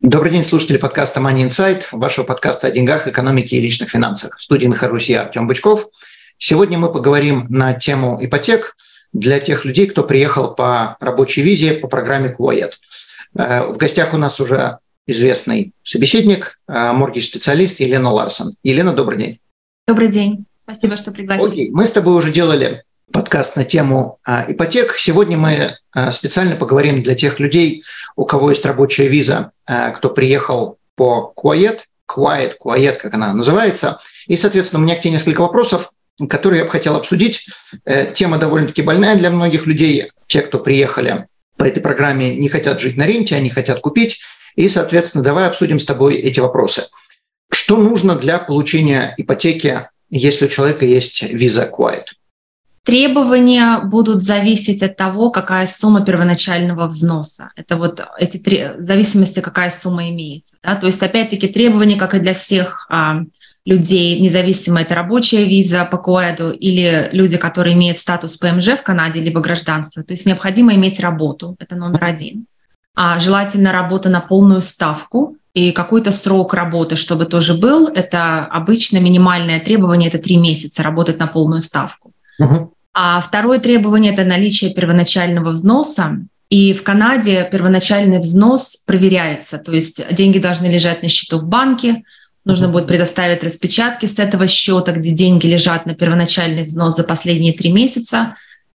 Добрый день, слушатели подкаста Money Insight, вашего подкаста о деньгах, экономике и личных финансах. В студии нахожусь я, Артем Бычков. Сегодня мы поговорим на тему ипотек для тех людей, кто приехал по рабочей визе по программе Куает. Э, в гостях у нас уже известный собеседник, э, моргич-специалист Елена Ларсон. Елена, добрый день. Добрый день. Спасибо, что пригласили. Окей, мы с тобой уже делали подкаст на тему а, ипотек. Сегодня мы а, специально поговорим для тех людей, у кого есть рабочая виза, а, кто приехал по Quiet, Quiet, Quiet, как она называется. И, соответственно, у меня к тебе несколько вопросов, которые я бы хотел обсудить. Э, тема довольно-таки больная для многих людей. Те, кто приехали по этой программе, не хотят жить на ренте, они хотят купить. И, соответственно, давай обсудим с тобой эти вопросы. Что нужно для получения ипотеки, если у человека есть виза Quiet? Требования будут зависеть от того, какая сумма первоначального взноса. Это вот эти три, зависимости, какая сумма имеется. Да? То есть, опять-таки, требования, как и для всех а, людей, независимо это рабочая виза по КОЭДу или люди, которые имеют статус ПМЖ в Канаде, либо гражданство. То есть необходимо иметь работу, это номер один. А желательно работа на полную ставку, и какой-то срок работы, чтобы тоже был, это обычно минимальное требование, это три месяца работать на полную ставку. А второе требование – это наличие первоначального взноса. И в Канаде первоначальный взнос проверяется, то есть деньги должны лежать на счету в банке, нужно будет предоставить распечатки с этого счета, где деньги лежат на первоначальный взнос за последние три месяца.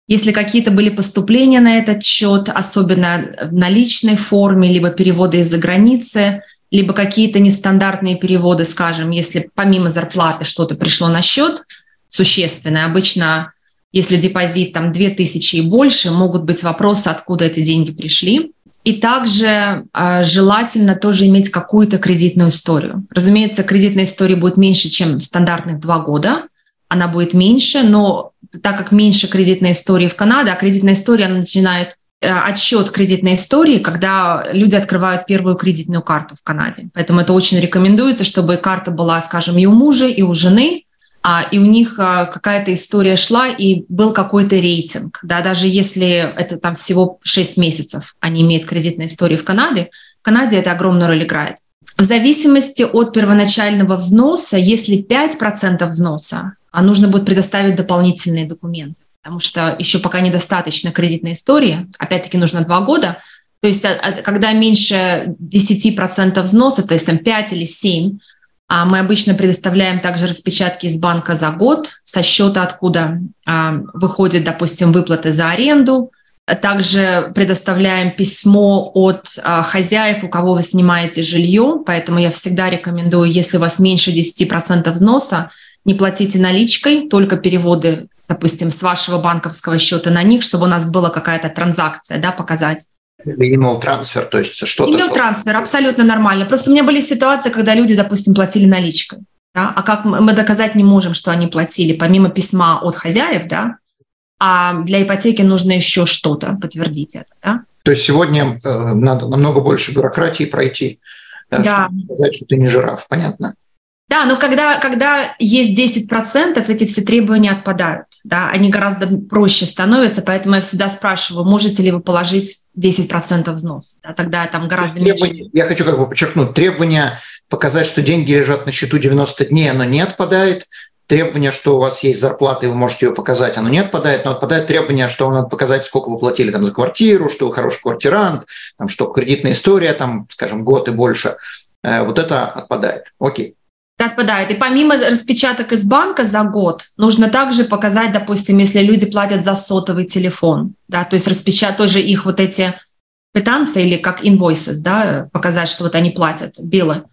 Если какие-то были поступления на этот счет, особенно в наличной форме, либо переводы из-за границы, либо какие-то нестандартные переводы, скажем, если помимо зарплаты что-то пришло на счет существенное, обычно если депозит там 2000 и больше, могут быть вопросы, откуда эти деньги пришли. И также э, желательно тоже иметь какую-то кредитную историю. Разумеется, кредитная история будет меньше, чем стандартных два года. Она будет меньше, но так как меньше кредитной истории в Канаде, а кредитная история она начинает э, отсчет кредитной истории, когда люди открывают первую кредитную карту в Канаде. Поэтому это очень рекомендуется, чтобы карта была, скажем, и у мужа, и у жены, и у них а, какая-то история шла, и был какой-то рейтинг. Да, даже если это там всего 6 месяцев они имеют кредитную историю в Канаде, в Канаде это огромную роль играет. В зависимости от первоначального взноса, если 5% взноса, а нужно будет предоставить дополнительные документы, потому что еще пока недостаточно кредитной истории, опять-таки нужно 2 года, то есть а, когда меньше 10% взноса, то есть там 5 или 7, а мы обычно предоставляем также распечатки из банка за год со счета, откуда а, выходит, допустим, выплаты за аренду. Также предоставляем письмо от а, хозяев, у кого вы снимаете жилье. Поэтому я всегда рекомендую, если у вас меньше 10% взноса, не платите наличкой, только переводы, допустим, с вашего банковского счета на них, чтобы у нас была какая-то транзакция, да, показать. Минимал трансфер, то есть что-то... Минимал трансфер, абсолютно нормально. Просто у меня были ситуации, когда люди, допустим, платили наличкой. Да? А как мы доказать не можем, что они платили, помимо письма от хозяев, да? А для ипотеки нужно еще что-то подтвердить это, да? То есть сегодня э, надо намного больше бюрократии пройти, да, да. чтобы сказать, что ты не жираф, понятно? Да, но когда, когда есть 10%, эти все требования отпадают. Да? Они гораздо проще становятся, поэтому я всегда спрашиваю, можете ли вы положить 10% взнос? Да? Тогда там гораздо меньше. Я хочу как бы подчеркнуть, требование показать, что деньги лежат на счету 90 дней, оно не отпадает. Требование, что у вас есть зарплата, и вы можете ее показать, оно не отпадает, но отпадает требование, что вам надо показать, сколько вы платили там, за квартиру, что вы хороший квартирант, там, что кредитная история, там, скажем, год и больше. Э, вот это отпадает. Окей отпадает. И помимо распечаток из банка за год, нужно также показать, допустим, если люди платят за сотовый телефон, да, то есть распечатать тоже их вот эти квитанции или как invoices, да, показать, что вот они платят, билы,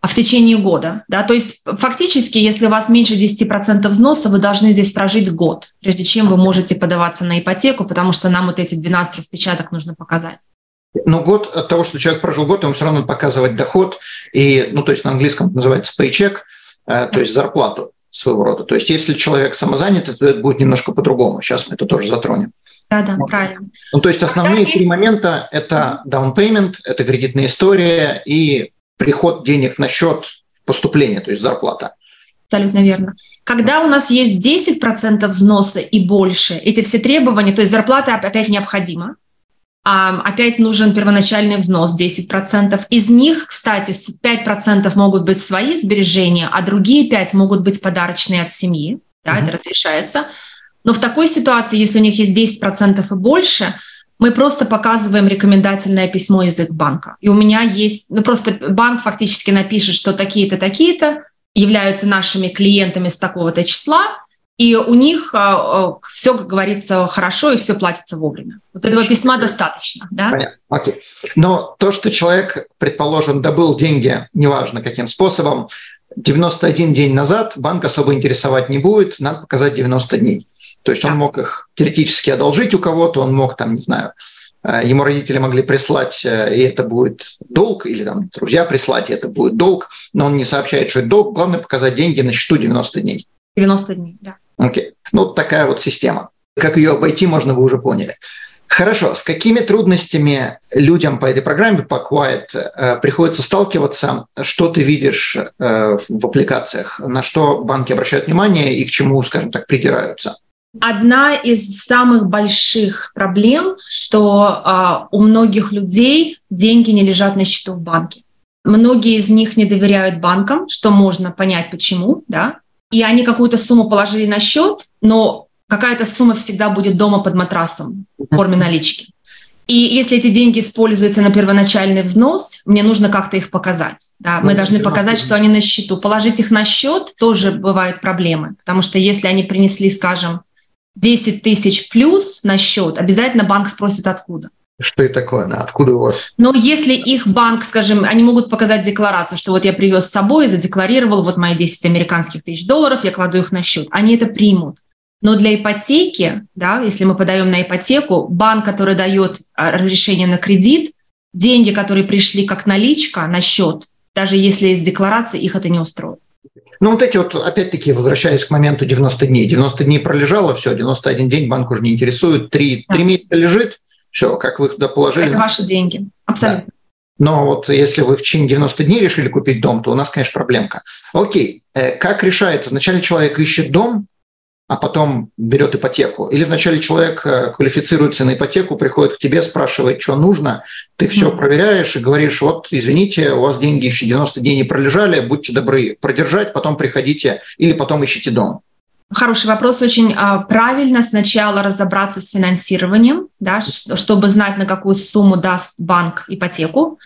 а в течение года, да, то есть фактически, если у вас меньше 10% взноса, вы должны здесь прожить год, прежде чем вы можете подаваться на ипотеку, потому что нам вот эти 12 распечаток нужно показать. Но год от того, что человек прожил год, ему все равно показывать доход, и, ну, то есть на английском это называется paycheck, э, то есть зарплату своего рода. То есть если человек самозанятый, то это будет немножко по-другому. Сейчас мы это тоже затронем. Да, да, вот. правильно. Ну, то есть основные три момента – это down payment, это кредитная история и приход денег на счет поступления, то есть зарплата. Абсолютно верно. Когда у нас есть 10% взноса и больше, эти все требования, то есть зарплата опять необходима, а опять нужен первоначальный взнос 10%. Из них, кстати, 5% могут быть свои сбережения, а другие 5% могут быть подарочные от семьи. Да, mm-hmm. это разрешается. Но в такой ситуации, если у них есть 10% и больше, мы просто показываем рекомендательное письмо язык банка. И у меня есть, ну просто банк фактически напишет, что такие-то, такие-то являются нашими клиентами с такого-то числа, и у них а, а, все, как говорится, хорошо и все платится вовремя. Вот этого письма достаточно, да? Понятно. Окей. Но то, что человек, предположим, добыл деньги, неважно каким способом, 91 день назад банк особо интересовать не будет, надо показать 90 дней. То есть да. он мог их теоретически одолжить у кого-то, он мог там, не знаю, э, ему родители могли прислать, э, и это будет долг, или там друзья прислать, и это будет долг, но он не сообщает, что это долг. Главное показать деньги на счету 90 дней. 90 дней, да. Окей. Ну, такая вот система. Как ее обойти, можно, вы уже поняли. Хорошо, с какими трудностями людям по этой программе, по Quiet, э, приходится сталкиваться? Что ты видишь э, в аппликациях? На что банки обращают внимание и к чему, скажем так, придираются? Одна из самых больших проблем, что э, у многих людей деньги не лежат на счету в банке. Многие из них не доверяют банкам, что можно понять почему, да, и они какую-то сумму положили на счет, но какая-то сумма всегда будет дома под матрасом в форме налички. И если эти деньги используются на первоначальный взнос, мне нужно как-то их показать. Да? Мы ну, должны показать, что они на счету. Положить их на счет тоже бывают проблемы, потому что если они принесли, скажем, 10 тысяч плюс на счет, обязательно банк спросит откуда. Что это такое? Откуда у вас? Но если их банк, скажем, они могут показать декларацию, что вот я привез с собой, задекларировал вот мои 10 американских тысяч долларов, я кладу их на счет. Они это примут. Но для ипотеки, да, если мы подаем на ипотеку, банк, который дает а, разрешение на кредит, деньги, которые пришли как наличка на счет, даже если есть декларация, их это не устроит. Ну, вот эти вот, опять-таки, возвращаясь к моменту 90 дней. 90 дней пролежало, все, 91 день банк уже не интересует. Три, да. 3 месяца лежит, все, как вы туда положили. Это ваши деньги, абсолютно. Да. Но вот если вы в течение 90 дней решили купить дом, то у нас, конечно, проблемка. Окей, э, как решается? Вначале человек ищет дом, а потом берет ипотеку. Или вначале человек э, квалифицируется на ипотеку, приходит к тебе, спрашивает, что нужно, ты все проверяешь и говоришешь, вот, извините, у вас деньги еще 90 дней не пролежали, будьте добры продержать, потом приходите или потом ищите дом. Хороший вопрос, очень а, правильно сначала разобраться с финансированием, да, чтобы знать, на какую сумму даст банк ипотеку.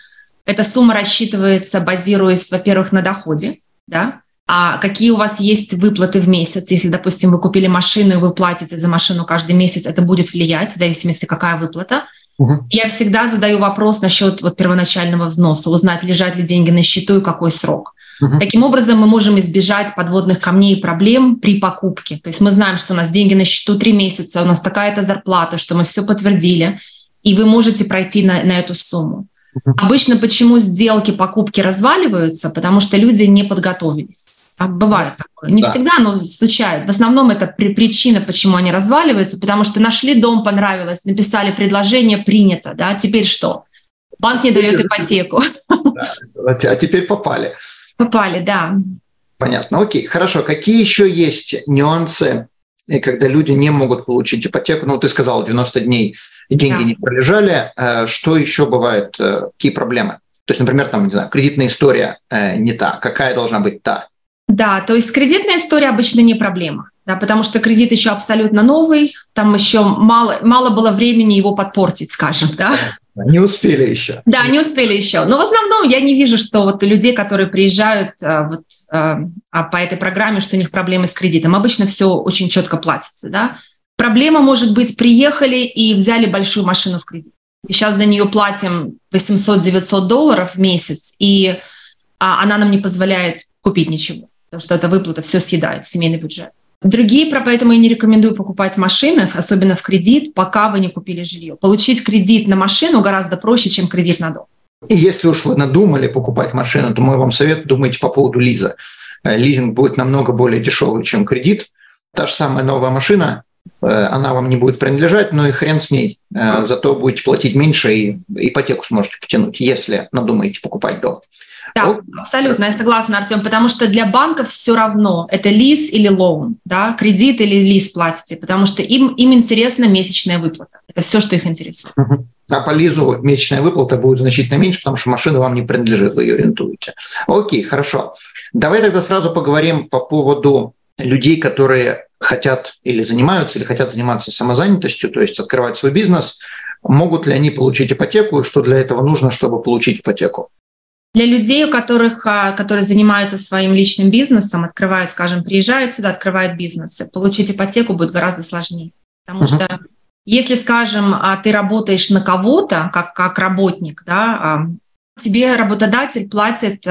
Эта сумма рассчитывается, базируясь, во-первых, на доходе, да, а какие у вас есть выплаты в месяц. Если, допустим, вы купили машину и вы платите за машину каждый месяц, это будет влиять в зависимости, какая выплата. Угу. Я всегда задаю вопрос насчет вот первоначального взноса, узнать, лежат ли деньги на счету и какой срок. Угу. Таким образом, мы можем избежать подводных камней и проблем при покупке. То есть мы знаем, что у нас деньги на счету три месяца, у нас такая-то зарплата, что мы все подтвердили, и вы можете пройти на, на эту сумму. Угу. Обычно почему сделки, покупки разваливаются? Потому что люди не подготовились. А бывает такое. Не да. всегда, но случается. В основном это при, причина, почему они разваливаются, потому что нашли дом, понравилось, написали предложение, принято. Да? Теперь что? Банк не дает ипотеку. Да. А теперь попали. Попали, да. Понятно. Окей, хорошо. Какие еще есть нюансы, когда люди не могут получить ипотеку? Ну, ты сказал, 90 дней деньги да. не пролежали. Э, что еще бывает? Э, какие проблемы? То есть, например, там, не знаю, кредитная история э, не та. Какая должна быть та? Да, то есть кредитная история обычно не проблема, да, потому что кредит еще абсолютно новый, там еще мало, мало было времени его подпортить, скажем, да. Не успели еще. Да, не успели еще. Но в основном я не вижу, что вот людей, которые приезжают а, вот, а, а, по этой программе, что у них проблемы с кредитом. Обычно все очень четко платится. Да? Проблема может быть, приехали и взяли большую машину в кредит. И сейчас за нее платим 800-900 долларов в месяц, и а, она нам не позволяет купить ничего, потому что эта выплата все съедает, семейный бюджет. Другие, поэтому я не рекомендую покупать машины, особенно в кредит, пока вы не купили жилье. Получить кредит на машину гораздо проще, чем кредит на дом. И если уж вы надумали покупать машину, то мой вам совет думайте по поводу лиза. Э, лизинг будет намного более дешевый, чем кредит. Та же самая новая машина, э, она вам не будет принадлежать, но и хрен с ней. Э, зато будете платить меньше и ипотеку сможете потянуть, если надумаете покупать дом. Да, абсолютно, я согласна, Артем, потому что для банков все равно, это лиз или лоун, да, кредит или лиз платите, потому что им, им интересна месячная выплата. Это все, что их интересует. А по лизу месячная выплата будет значительно меньше, потому что машина вам не принадлежит, вы ее арендуете. Окей, хорошо. Давай тогда сразу поговорим по поводу людей, которые хотят или занимаются, или хотят заниматься самозанятостью, то есть открывать свой бизнес. Могут ли они получить ипотеку и что для этого нужно, чтобы получить ипотеку? Для людей, у которых, а, которые занимаются своим личным бизнесом, открывают, скажем, приезжают сюда, открывают бизнесы, получить ипотеку будет гораздо сложнее. Потому uh-huh. что если, скажем, а, ты работаешь на кого-то, как, как работник, да, а, тебе работодатель платит,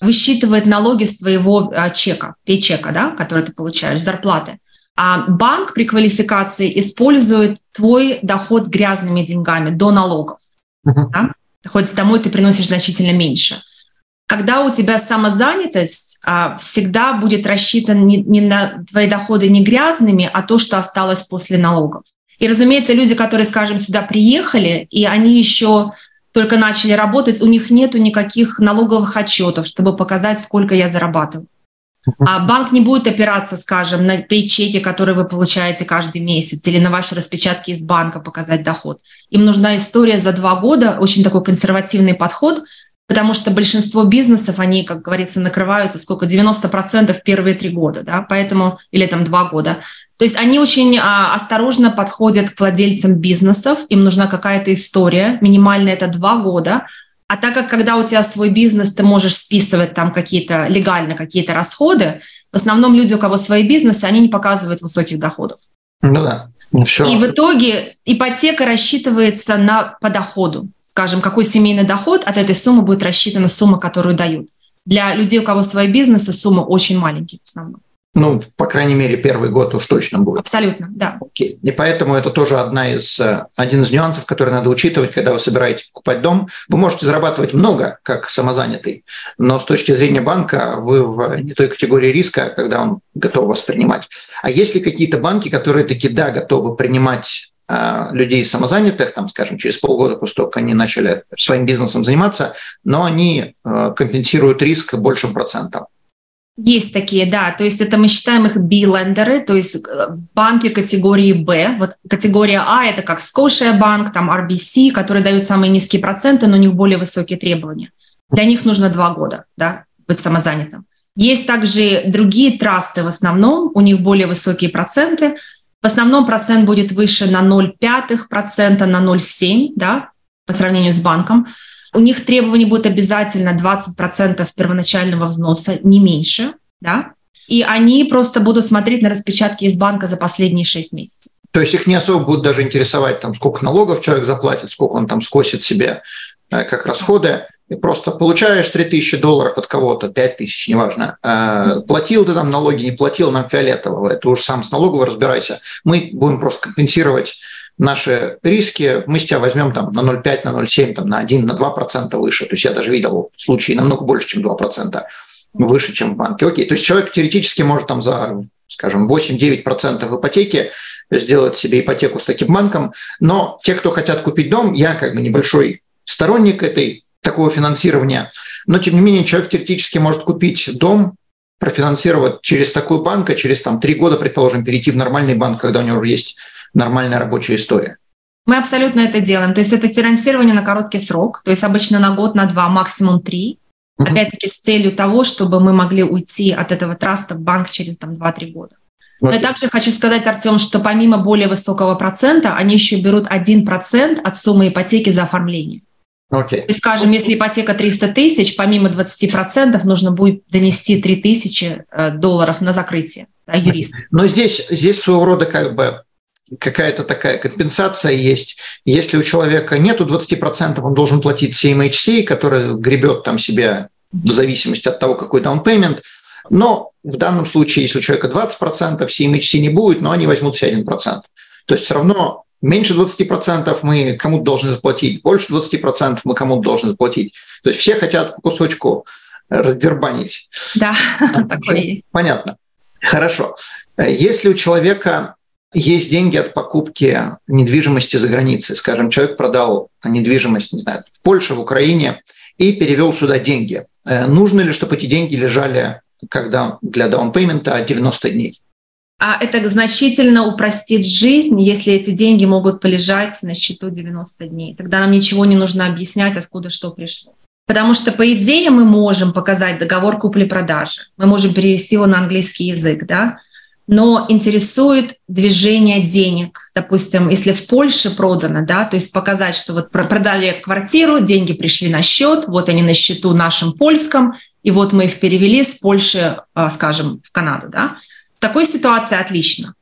высчитывает налоги с твоего чека, пейчека, да, который ты получаешь, зарплаты. А банк при квалификации использует твой доход грязными деньгами до налогов. Uh-huh. Да? Хоть домой ты приносишь значительно меньше. Когда у тебя самозанятость, а, всегда будет рассчитан не, не на твои доходы не грязными, а то, что осталось после налогов. И, разумеется, люди, которые, скажем, сюда приехали, и они еще только начали работать, у них нету никаких налоговых отчетов, чтобы показать, сколько я зарабатываю. А банк не будет опираться, скажем, на пейчеки, которые вы получаете каждый месяц, или на ваши распечатки из банка показать доход. Им нужна история за два года, очень такой консервативный подход, потому что большинство бизнесов, они, как говорится, накрываются сколько? 90% первые три года, да, поэтому, или там два года. То есть они очень а, осторожно подходят к владельцам бизнесов, им нужна какая-то история, минимально это два года, а так как когда у тебя свой бизнес, ты можешь списывать там какие-то легально какие-то расходы, в основном люди, у кого свои бизнесы, они не показывают высоких доходов. Ну да. Ну, все. И в итоге ипотека рассчитывается на по доходу. Скажем, какой семейный доход, от этой суммы будет рассчитана сумма, которую дают. Для людей, у кого свои бизнесы, сумма очень маленькие в основном. Ну, по крайней мере, первый год уж точно будет. Абсолютно, да. Окей. И поэтому это тоже одна из, э, один из нюансов, который надо учитывать, когда вы собираетесь покупать дом. Вы можете зарабатывать много, как самозанятый, но с точки зрения банка вы в не той категории риска, когда он готов вас принимать. А есть ли какие-то банки, которые таки, да, готовы принимать э, людей самозанятых, там, скажем, через полгода после того, как они начали своим бизнесом заниматься, но они э, компенсируют риск большим процентом. Есть такие, да. То есть это мы считаем их B-лендеры, то есть э, банки категории B. Вот категория А – это как Scotia Bank, там RBC, которые дают самые низкие проценты, но у них более высокие требования. Для них нужно два года да, быть самозанятым. Есть также другие трасты в основном, у них более высокие проценты. В основном процент будет выше на 0,5%, на 0,7%, да, по сравнению с банком. У них требования будут обязательно 20% первоначального взноса, не меньше, да, и они просто будут смотреть на распечатки из банка за последние 6 месяцев. То есть их не особо будут даже интересовать, там, сколько налогов человек заплатит, сколько он там скосит себе э, как расходы. И просто получаешь 3000 долларов от кого-то, 5000, неважно. Э, платил ты там налоги, не платил, нам фиолетового. Это уж сам с налоговой разбирайся. Мы будем просто компенсировать наши риски, мы с тебя возьмем там на 0,5, на 0,7, там, на 1, на 2% выше. То есть я даже видел случаи намного больше, чем 2% выше, чем в банке. Окей, то есть человек теоретически может там за, скажем, 8-9% ипотеки сделать себе ипотеку с таким банком, но те, кто хотят купить дом, я как бы небольшой сторонник этой такого финансирования, но тем не менее человек теоретически может купить дом, профинансировать через такой банк, а через там три года, предположим, перейти в нормальный банк, когда у него уже есть нормальная рабочая история. Мы абсолютно это делаем. То есть это финансирование на короткий срок, то есть обычно на год, на два, максимум три. Mm-hmm. Опять-таки с целью того, чтобы мы могли уйти от этого траста в банк через там, 2-3 года. Okay. Но я также хочу сказать, Артем, что помимо более высокого процента, они еще берут 1% от суммы ипотеки за оформление. Okay. Есть, скажем, если ипотека 300 тысяч, помимо 20% нужно будет донести 3 тысячи э, долларов на закрытие да, юриста. Но здесь, здесь своего рода как бы какая-то такая компенсация есть. Если у человека нету 20%, он должен платить CMHC, который гребет там себя в зависимости от того, какой payment. Но в данном случае, если у человека 20%, CMHC не будет, но они возьмут все 1%. То есть все равно меньше 20% мы кому-то должны заплатить, больше 20% мы кому-то должны заплатить. То есть все хотят по кусочку раздербанить. Да, такое есть. Понятно. Хорошо. Если у человека есть деньги от покупки недвижимости за границей, скажем, человек продал недвижимость, не знаю, в Польше, в Украине и перевел сюда деньги, э, нужно ли, чтобы эти деньги лежали когда для даунпеймента 90 дней? А это значительно упростит жизнь, если эти деньги могут полежать на счету 90 дней. Тогда нам ничего не нужно объяснять, откуда что пришло. Потому что, по идее, мы можем показать договор купли-продажи, мы можем перевести его на английский язык, да, но интересует движение денег. Допустим, если в Польше продано, да, то есть показать, что вот продали квартиру, деньги пришли на счет, вот они на счету нашем польском, и вот мы их перевели с Польши, а, скажем, в Канаду, да, в такой ситуации отлично.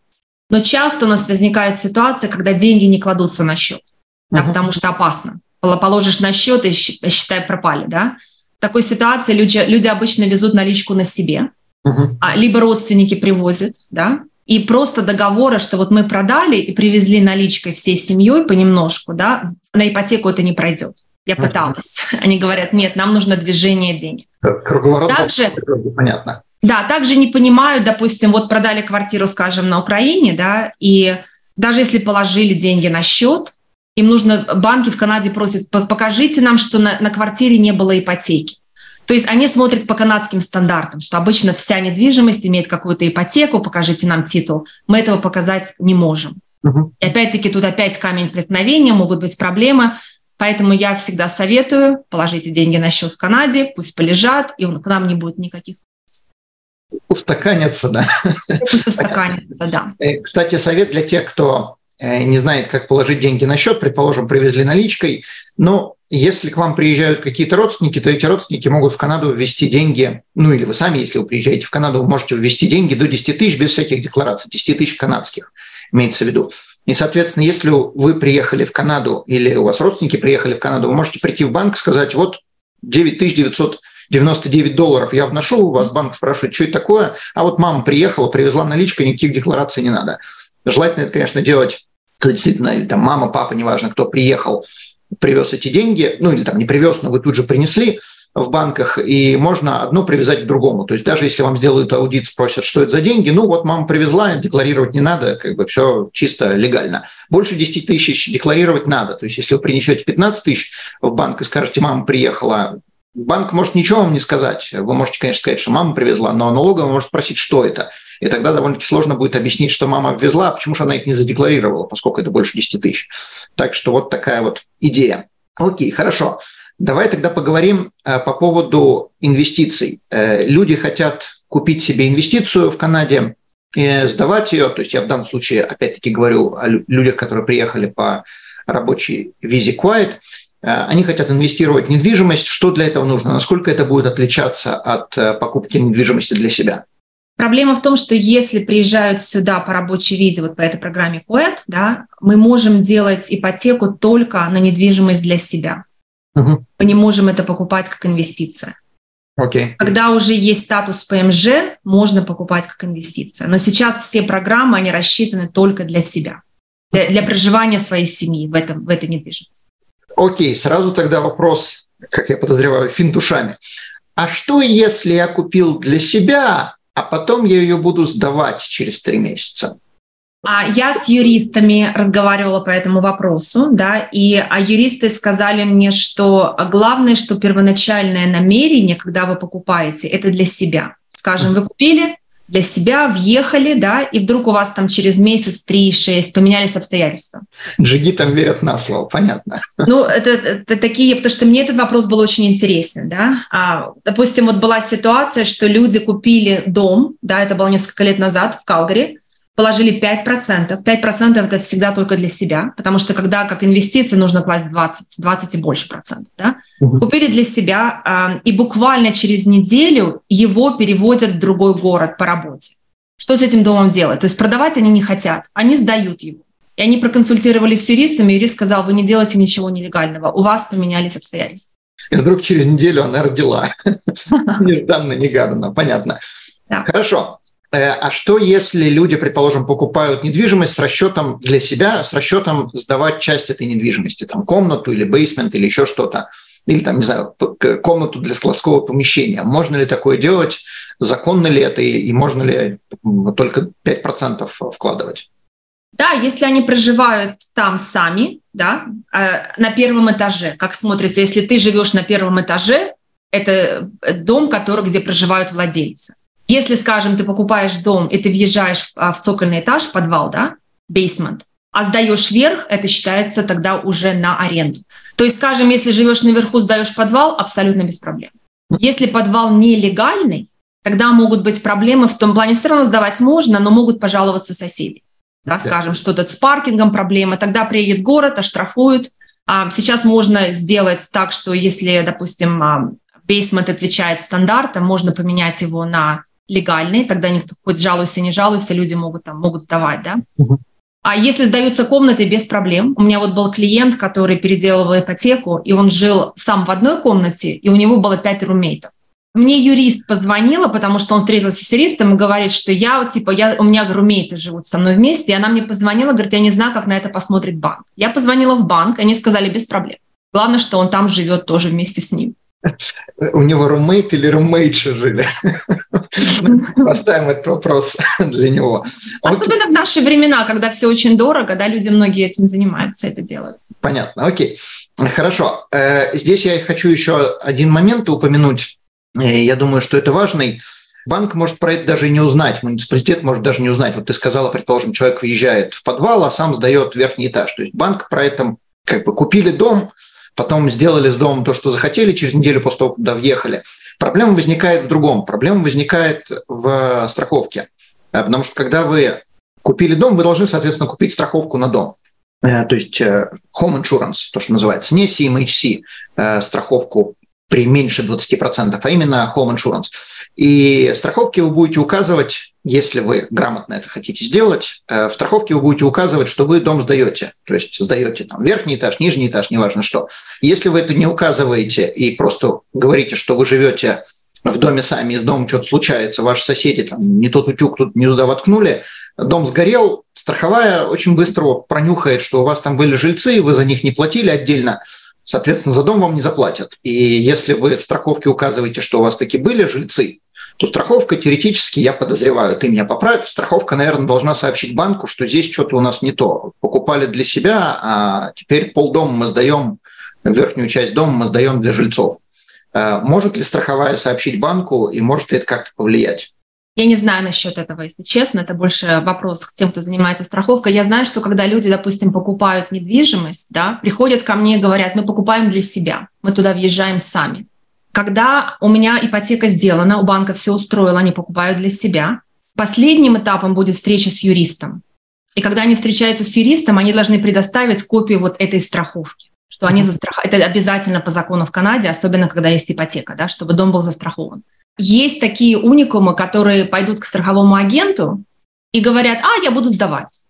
Но часто у нас возникает ситуация, когда деньги не кладутся на счет, да, uh-huh. потому что опасно. Положишь на счет и считай пропали, да. В такой ситуации люди, люди обычно везут наличку на себе, uh-huh. либо родственники привозят, да, и просто договора, что вот мы продали и привезли наличкой всей семьей понемножку, да, на ипотеку это не пройдет. Я пыталась. Uh-huh. Они говорят, нет, нам нужно движение денег. Круговорот. Также, понятно. Да, также не понимают, допустим, вот продали квартиру, скажем, на Украине, да, и даже если положили деньги на счет, им нужно, банки в Канаде просят, покажите нам, что на, на квартире не было ипотеки. То есть они смотрят по канадским стандартам, что обычно вся недвижимость имеет какую-то ипотеку, покажите нам титул. Мы этого показать не можем. Угу. И опять-таки тут опять камень преткновения, могут быть проблемы. Поэтому я всегда советую, положите деньги на счет в Канаде, пусть полежат, и к нам не будет никаких устаканятся, да. Устаканятся, да. Э, кстати, совет для тех, кто не знает, как положить деньги на счет, предположим, привезли наличкой, но если к вам приезжают какие-то родственники, то эти родственники могут в Канаду ввести деньги, ну или вы сами, если вы приезжаете в Канаду, вы можете ввести деньги до 10 тысяч без всяких деклараций, 10 тысяч канадских, имеется в виду. И, соответственно, если вы приехали в Канаду или у вас родственники приехали в Канаду, вы можете прийти в банк и сказать, вот 9900 99 долларов я вношу, у вас банк спрашивает, что это такое, а вот мама приехала, привезла наличку, никаких деклараций не надо. Желательно это, конечно, делать, когда действительно, там мама, папа, неважно, кто приехал, привез эти деньги, ну или там не привез, но вы тут же принесли в банках, и можно одно привязать к другому. То есть даже если вам сделают аудит, спросят, что это за деньги, ну вот мама привезла, декларировать не надо, как бы все чисто легально. Больше 10 тысяч декларировать надо. То есть если вы принесете 15 тысяч в банк и скажете, мама приехала, банк может ничего вам не сказать. Вы можете, конечно, сказать, что мама привезла, но налоговая может спросить, что это. И тогда довольно-таки сложно будет объяснить, что мама ввезла, а почему же она их не задекларировала, поскольку это больше 10 тысяч. Так что вот такая вот идея. Окей, хорошо. Давай тогда поговорим э, по поводу инвестиций. Э, люди хотят купить себе инвестицию в Канаде, и сдавать ее. То есть я в данном случае, опять-таки, говорю о людях, которые приехали по рабочей визе Quiet. Э, они хотят инвестировать в недвижимость. Что для этого нужно? Насколько это будет отличаться от покупки недвижимости для себя? Проблема в том, что если приезжают сюда по рабочей визе, вот по этой программе КОЭТ, да, мы можем делать ипотеку только на недвижимость для себя. Угу. Мы не можем это покупать как инвестиция. Okay. Когда уже есть статус ПМЖ, можно покупать как инвестиция. Но сейчас все программы, они рассчитаны только для себя, для, для проживания своей семьи в, этом, в этой недвижимости. Окей, okay, сразу тогда вопрос, как я подозреваю, фин душами. А что, если я купил для себя а потом я ее буду сдавать через три месяца. А я с юристами разговаривала по этому вопросу, да, и а юристы сказали мне, что главное, что первоначальное намерение, когда вы покупаете, это для себя. Скажем, вы купили, для себя, въехали, да, и вдруг у вас там через месяц, три, шесть поменялись обстоятельства. Джиги там верят на слово, понятно. Ну, это, это такие, потому что мне этот вопрос был очень интересен, да. А, допустим, вот была ситуация, что люди купили дом, да, это было несколько лет назад в Калгари, положили 5%. 5% это всегда только для себя, потому что когда как инвестиции нужно класть 20, 20 и больше процентов. Да? Угу. Купили для себя, э, и буквально через неделю его переводят в другой город по работе. Что с этим домом делать? То есть продавать они не хотят, они сдают его. И они проконсультировались с юристом, и юрист сказал, вы не делаете ничего нелегального, у вас поменялись обстоятельства. И вдруг через неделю она родила. Нежданно, негаданно, понятно. Да. Хорошо. Э, а что, если люди, предположим, покупают недвижимость с расчетом для себя, с расчетом сдавать часть этой недвижимости, там комнату или бейсмент или еще что-то, или там, не знаю, комнату для складского помещения. Можно ли такое делать? Законно ли это и можно ли только 5% вкладывать? Да, если они проживают там сами, да, э, на первом этаже, как смотрится, если ты живешь на первом этаже, это дом, который, где проживают владельцы. Если, скажем, ты покупаешь дом, и ты въезжаешь в цокольный этаж, в подвал, да, бейсмент, а сдаешь вверх, это считается тогда уже на аренду. То есть, скажем, если живешь наверху, сдаешь подвал, абсолютно без проблем. Если подвал нелегальный, тогда могут быть проблемы в том плане, все равно сдавать можно, но могут пожаловаться соседи. Да, скажем, что-то с паркингом проблема, тогда приедет город, оштрафуют. А сейчас можно сделать так, что если, допустим, бейсмент отвечает стандартам, можно поменять его на легальный, тогда никто хоть жалуйся, не жалуйся, люди могут там могут сдавать, да. А если сдаются комнаты без проблем, у меня вот был клиент, который переделывал ипотеку, и он жил сам в одной комнате, и у него было пять румейтов. Мне юрист позвонила, потому что он встретился с юристом и говорит, что я, типа, я, у меня румейты живут со мной вместе, и она мне позвонила, говорит, я не знаю, как на это посмотрит банк. Я позвонила в банк, они сказали, без проблем. Главное, что он там живет тоже вместе с ним. У него румейт или румейтши жили? Поставим этот вопрос для него. Особенно в наши времена, когда все очень дорого, да, люди многие этим занимаются, это делают. Понятно, окей. Хорошо. Э, здесь я хочу еще один момент упомянуть. Э, я думаю, что это важный. Банк может про это даже не узнать, муниципалитет может даже не узнать. Вот ты сказала, предположим, человек въезжает в подвал, а сам сдает верхний этаж. То есть банк про это как бы купили дом, потом сделали с домом то, что захотели, через неделю после того, когда въехали. Проблема возникает в другом. Проблема возникает в страховке. Э, потому что когда вы купили дом, вы должны, соответственно, купить страховку на дом. Э, то есть э, home insurance, то, что называется, не CMHC, страховку при меньше 20%, а именно home insurance. И страховки вы будете указывать, если вы грамотно это хотите сделать, э, в страховке вы будете указывать, что вы дом сдаете. То есть сдаете там верхний этаж, нижний этаж, неважно что. Если вы это не указываете и просто говорите, что вы живете в доме сами, и с домом что-то случается, ваши соседи там не тот утюг тут не туда воткнули, дом сгорел, страховая очень быстро пронюхает, что у вас там были жильцы, вы за них не платили отдельно, соответственно, за дом вам не заплатят. И если вы в страховке указываете, что у вас таки были жильцы, то страховка теоретически, я подозреваю, ты меня поправь, страховка, наверное, должна сообщить банку, что здесь что-то у нас не то. Покупали для себя, а теперь полдома мы сдаем, верхнюю часть дома мы сдаем для жильцов. Э, может ли страховая сообщить банку и может ли это как-то повлиять? Я не знаю насчет этого, если честно, это больше вопрос к тем, кто занимается страховкой. Я знаю, что когда люди, допустим, покупают недвижимость, да, приходят ко мне и говорят, мы покупаем для себя, мы туда въезжаем сами. Когда у меня ипотека сделана, у банка все устроило, они покупают для себя. Последним этапом будет встреча с юристом. И когда они встречаются с юристом, они должны предоставить копию вот этой страховки что они застрахованы. Это обязательно по закону в Канаде, особенно когда есть ипотека, да, чтобы дом был застрахован. Есть такие уникумы, которые пойдут к страховому агенту и говорят, а, я буду сдавать.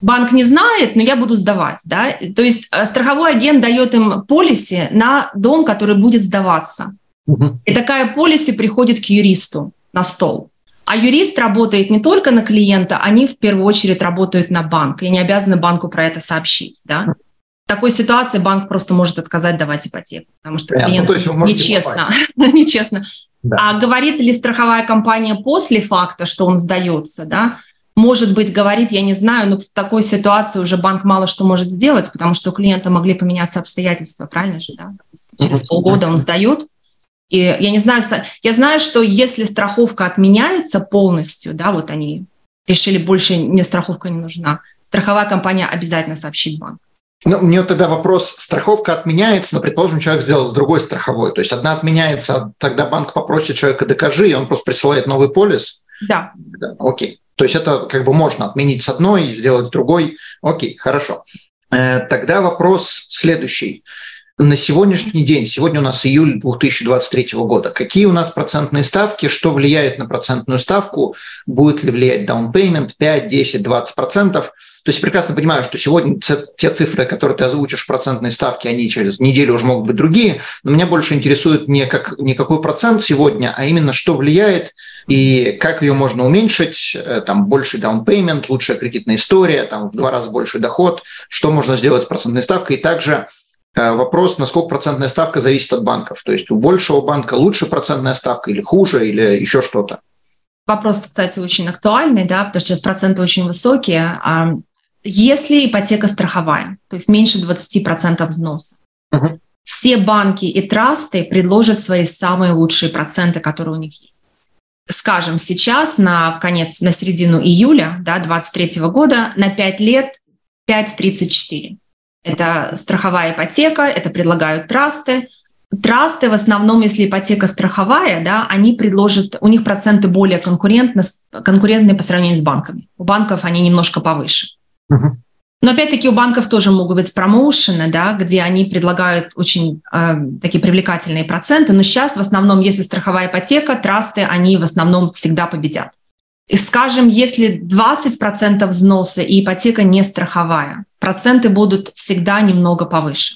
Банк не знает, но я буду сдавать. Да? То есть э, страховой агент дает им полиси на дом, который будет сдаваться. Угу. И такая полиси приходит к юристу на стол. А юрист работает не только на клиента, они в первую очередь работают на банк, и не обязаны банку про это сообщить. Да? В такой ситуации банк просто может отказать давать ипотеку, потому что клиент ну, нечестно, нечестно да. А говорит ли страховая компания после факта, что он сдается, да? Может быть, говорит, я не знаю, но в такой ситуации уже банк мало что может сделать, потому что у клиента могли поменяться обстоятельства, правильно же, да? Через полгода он сдает, и я не знаю, я знаю, что если страховка отменяется полностью, да, вот они решили больше мне страховка не нужна, страховая компания обязательно сообщит банк. Ну, у нее тогда вопрос, страховка отменяется, но, предположим, человек сделал с другой страховой. То есть одна отменяется, тогда банк попросит человека докажи, и он просто присылает новый полис? Да. да. Окей. То есть это как бы можно отменить с одной и сделать с другой. Окей, хорошо. Э, тогда вопрос следующий. На сегодняшний день, сегодня у нас июль 2023 года, какие у нас процентные ставки, что влияет на процентную ставку, будет ли влиять payment 5, 10, 20 процентов. То есть прекрасно понимаю, что сегодня те цифры, которые ты озвучишь, процентные ставки, они через неделю уже могут быть другие, но меня больше интересует не, как, не какой процент сегодня, а именно что влияет и как ее можно уменьшить, э, там больше payment, лучшая кредитная история, там в два раза больше доход, что можно сделать с процентной ставкой, и также вопрос, насколько процентная ставка зависит от банков. То есть у большего банка лучше процентная ставка или хуже, или еще что-то. Вопрос, кстати, очень актуальный, да, потому что сейчас проценты очень высокие. А если ипотека страховая, то есть меньше 20% взноса, угу. все банки и трасты предложат свои самые лучшие проценты, которые у них есть. Скажем, сейчас на конец, на середину июля да, 2023 года на 5 лет 5,34. Это страховая ипотека, это предлагают трасты. Трасты в основном, если ипотека страховая, да, они предложат, у них проценты более конкурентны, конкурентные по сравнению с банками. У банков они немножко повыше. Uh-huh. Но опять-таки у банков тоже могут быть промоушены, да, где они предлагают очень э, такие привлекательные проценты. Но сейчас в основном, если страховая ипотека, трасты, они в основном всегда победят. И скажем, если 20% взноса и ипотека не страховая, проценты будут всегда немного повыше.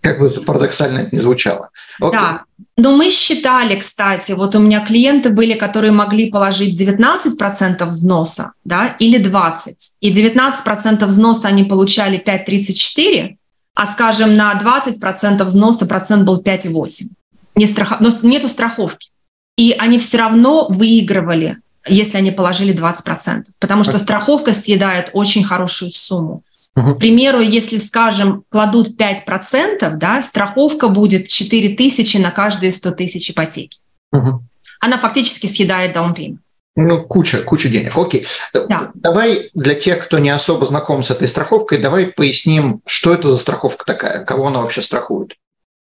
Как бы парадоксально это не звучало. Окей. Да, но мы считали, кстати, вот у меня клиенты были, которые могли положить 19% взноса да, или 20%. И 19% взноса они получали 5,34%, а, скажем, на 20% взноса процент был 5,8%. Не страхов... Но нету страховки. И они все равно выигрывали если они положили 20%, потому что страховка съедает очень хорошую сумму. К примеру, если, скажем, кладут 5%, да, страховка будет 4 тысячи на каждые 100 тысяч ипотеки. Угу. Она фактически съедает даунпеймент. Ну, куча, куча денег. Окей. Да. Давай для тех, кто не особо знаком с этой страховкой, давай поясним, что это за страховка такая, кого она вообще страхует.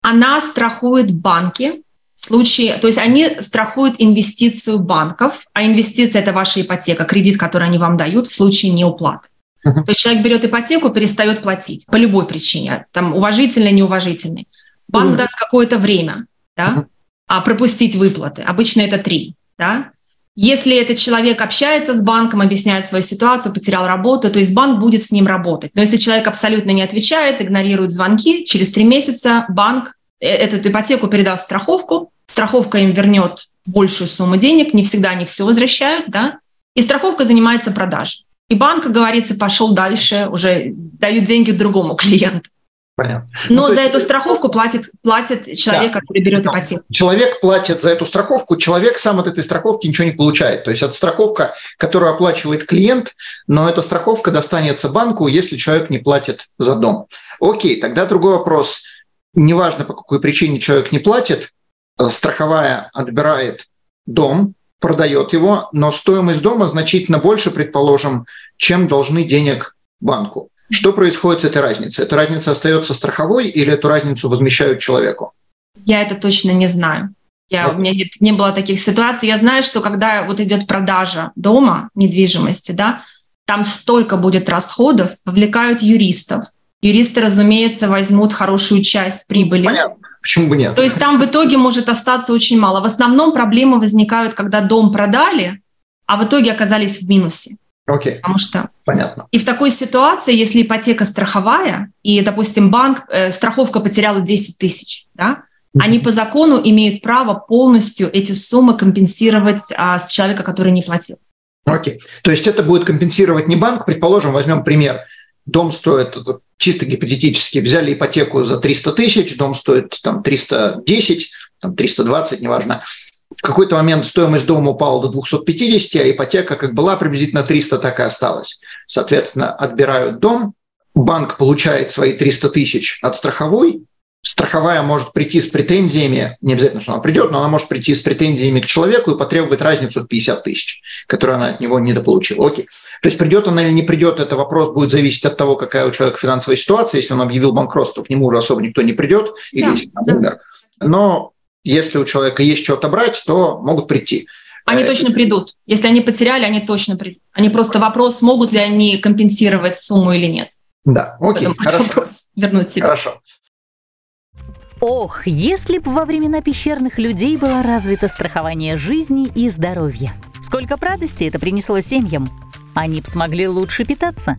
Она страхует банки, в случае, то есть они страхуют инвестицию банков, а инвестиция – это ваша ипотека, кредит, который они вам дают в случае неуплаты. Uh-huh. То есть человек берет ипотеку, перестает платить по любой причине, там уважительный, неуважительный. Банк uh-huh. даст какое-то время, да, uh-huh. а пропустить выплаты. Обычно это три, да. Если этот человек общается с банком, объясняет свою ситуацию, потерял работу, то есть банк будет с ним работать. Но если человек абсолютно не отвечает, игнорирует звонки, через три месяца банк Э, эту ипотеку передаст страховку, страховка им вернет большую сумму денег, не всегда они все возвращают, да, и страховка занимается продажей. И банк, как говорится, пошел дальше, уже дают деньги другому клиенту. Понятно. Но ну, за эту страховку платит, платит человек, да. который берет ипотеку. Человек платит за эту страховку, человек сам от этой страховки ничего не получает. То есть это страховка, которую оплачивает клиент, но эта страховка достанется банку, если человек не платит за дом. Окей, тогда другой вопрос – неважно по какой причине человек не платит, э, страховая отбирает дом, продает его, но стоимость дома значительно больше, предположим, чем должны денег банку. Что происходит с этой разницей? Эта разница остается страховой или эту разницу возмещают человеку? Я это точно не знаю. Я, у меня нет, не было таких ситуаций. Я знаю, что когда вот идет продажа дома, недвижимости, да, там столько будет расходов, вовлекают юристов, юристы, разумеется, возьмут хорошую часть прибыли. Понятно. Почему бы нет? То есть там в итоге может остаться очень мало. В основном проблемы возникают, когда дом продали, а в итоге оказались в минусе. Окей. Потому что Понятно. И в такой ситуации, если ипотека страховая, и, допустим, банк, э, страховка потеряла 10 тысяч, да, mm-hmm. они по закону имеют право полностью эти суммы компенсировать а, с человека, который не платил. Окей. То есть это будет компенсировать не банк, предположим, возьмем пример. Дом стоит чисто гипотетически взяли ипотеку за 300 тысяч, дом стоит там 310, там 320, неважно. В какой-то момент стоимость дома упала до 250, а ипотека как была приблизительно 300, так и осталась. Соответственно, отбирают дом, банк получает свои 300 тысяч от страховой, страховая может прийти с претензиями, не обязательно, что она придет, но она может прийти с претензиями к человеку и потребовать разницу в 50 тысяч, которую она от него недополучила. Окей. То есть придет она или не придет, это вопрос будет зависеть от того, какая у человека финансовая ситуация. Если он объявил банкротство, к нему уже особо никто не придет, или да, если он умер. Но если у человека есть что отобрать, то могут прийти. Они э, точно придут. Если они потеряли, они точно придут. Они просто вопрос, смогут ли они компенсировать сумму или нет. Да, окей, хорошо. Вопрос вернуть себе. Хорошо. Ох, если бы во времена пещерных людей было развито страхование жизни и здоровья. Сколько радости это принесло семьям. Они бы смогли лучше питаться.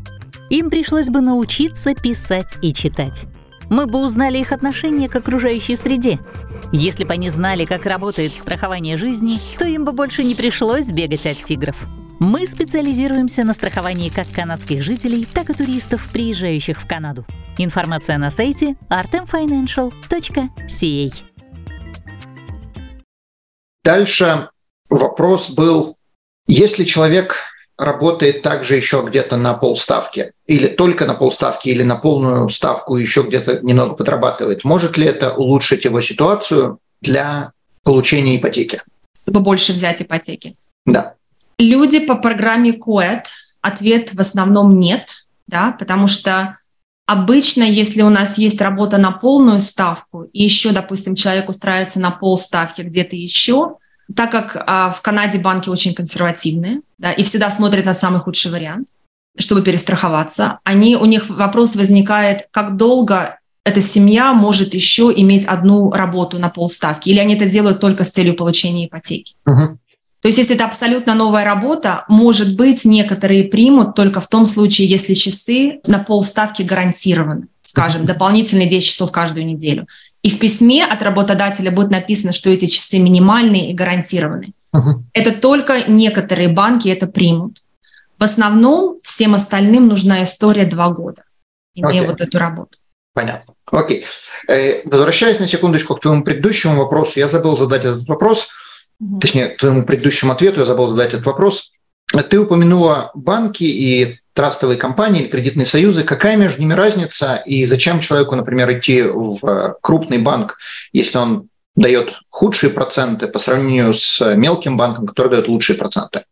Им пришлось бы научиться писать и читать. Мы бы узнали их отношение к окружающей среде. Если бы они знали, как работает страхование жизни, то им бы больше не пришлось бегать от тигров. Мы специализируемся на страховании как канадских жителей, так и туристов, приезжающих в Канаду. Информация на сайте artemfinancial.ca. Дальше вопрос был, если человек работает также еще где-то на полставки, или только на полставки, или на полную ставку еще где-то немного подрабатывает, может ли это улучшить его ситуацию для получения ипотеки? Чтобы больше взять ипотеки? Да. Люди по программе КОЭД, ответ в основном нет, да, потому что Обычно, если у нас есть работа на полную ставку, и еще, допустим, человек устраивается на полставки где-то еще, так как а, в Канаде банки очень консервативные, да, и всегда смотрят на самый худший вариант, чтобы перестраховаться, они, у них вопрос возникает, как долго эта семья может еще иметь одну работу на полставки, или они это делают только с целью получения ипотеки. Uh-huh. То есть если это абсолютно новая работа, может быть, некоторые примут только в том случае, если часы на полставки гарантированы, скажем, дополнительные 10 часов каждую неделю. И в письме от работодателя будет написано, что эти часы минимальные и гарантированы. Uh-huh. Это только некоторые банки это примут. В основном всем остальным нужна история два года, имея okay. вот эту работу. Понятно. Окей. Э, возвращаясь на секундочку к твоему предыдущему вопросу, я забыл задать этот вопрос точнее, твоему предыдущему ответу я забыл задать этот вопрос. Ты упомянула банки и трастовые компании, кредитные союзы. Какая между ними разница и зачем человеку, например, идти в крупный банк, если он дает худшие проценты по сравнению с мелким банком, который дает лучшие проценты?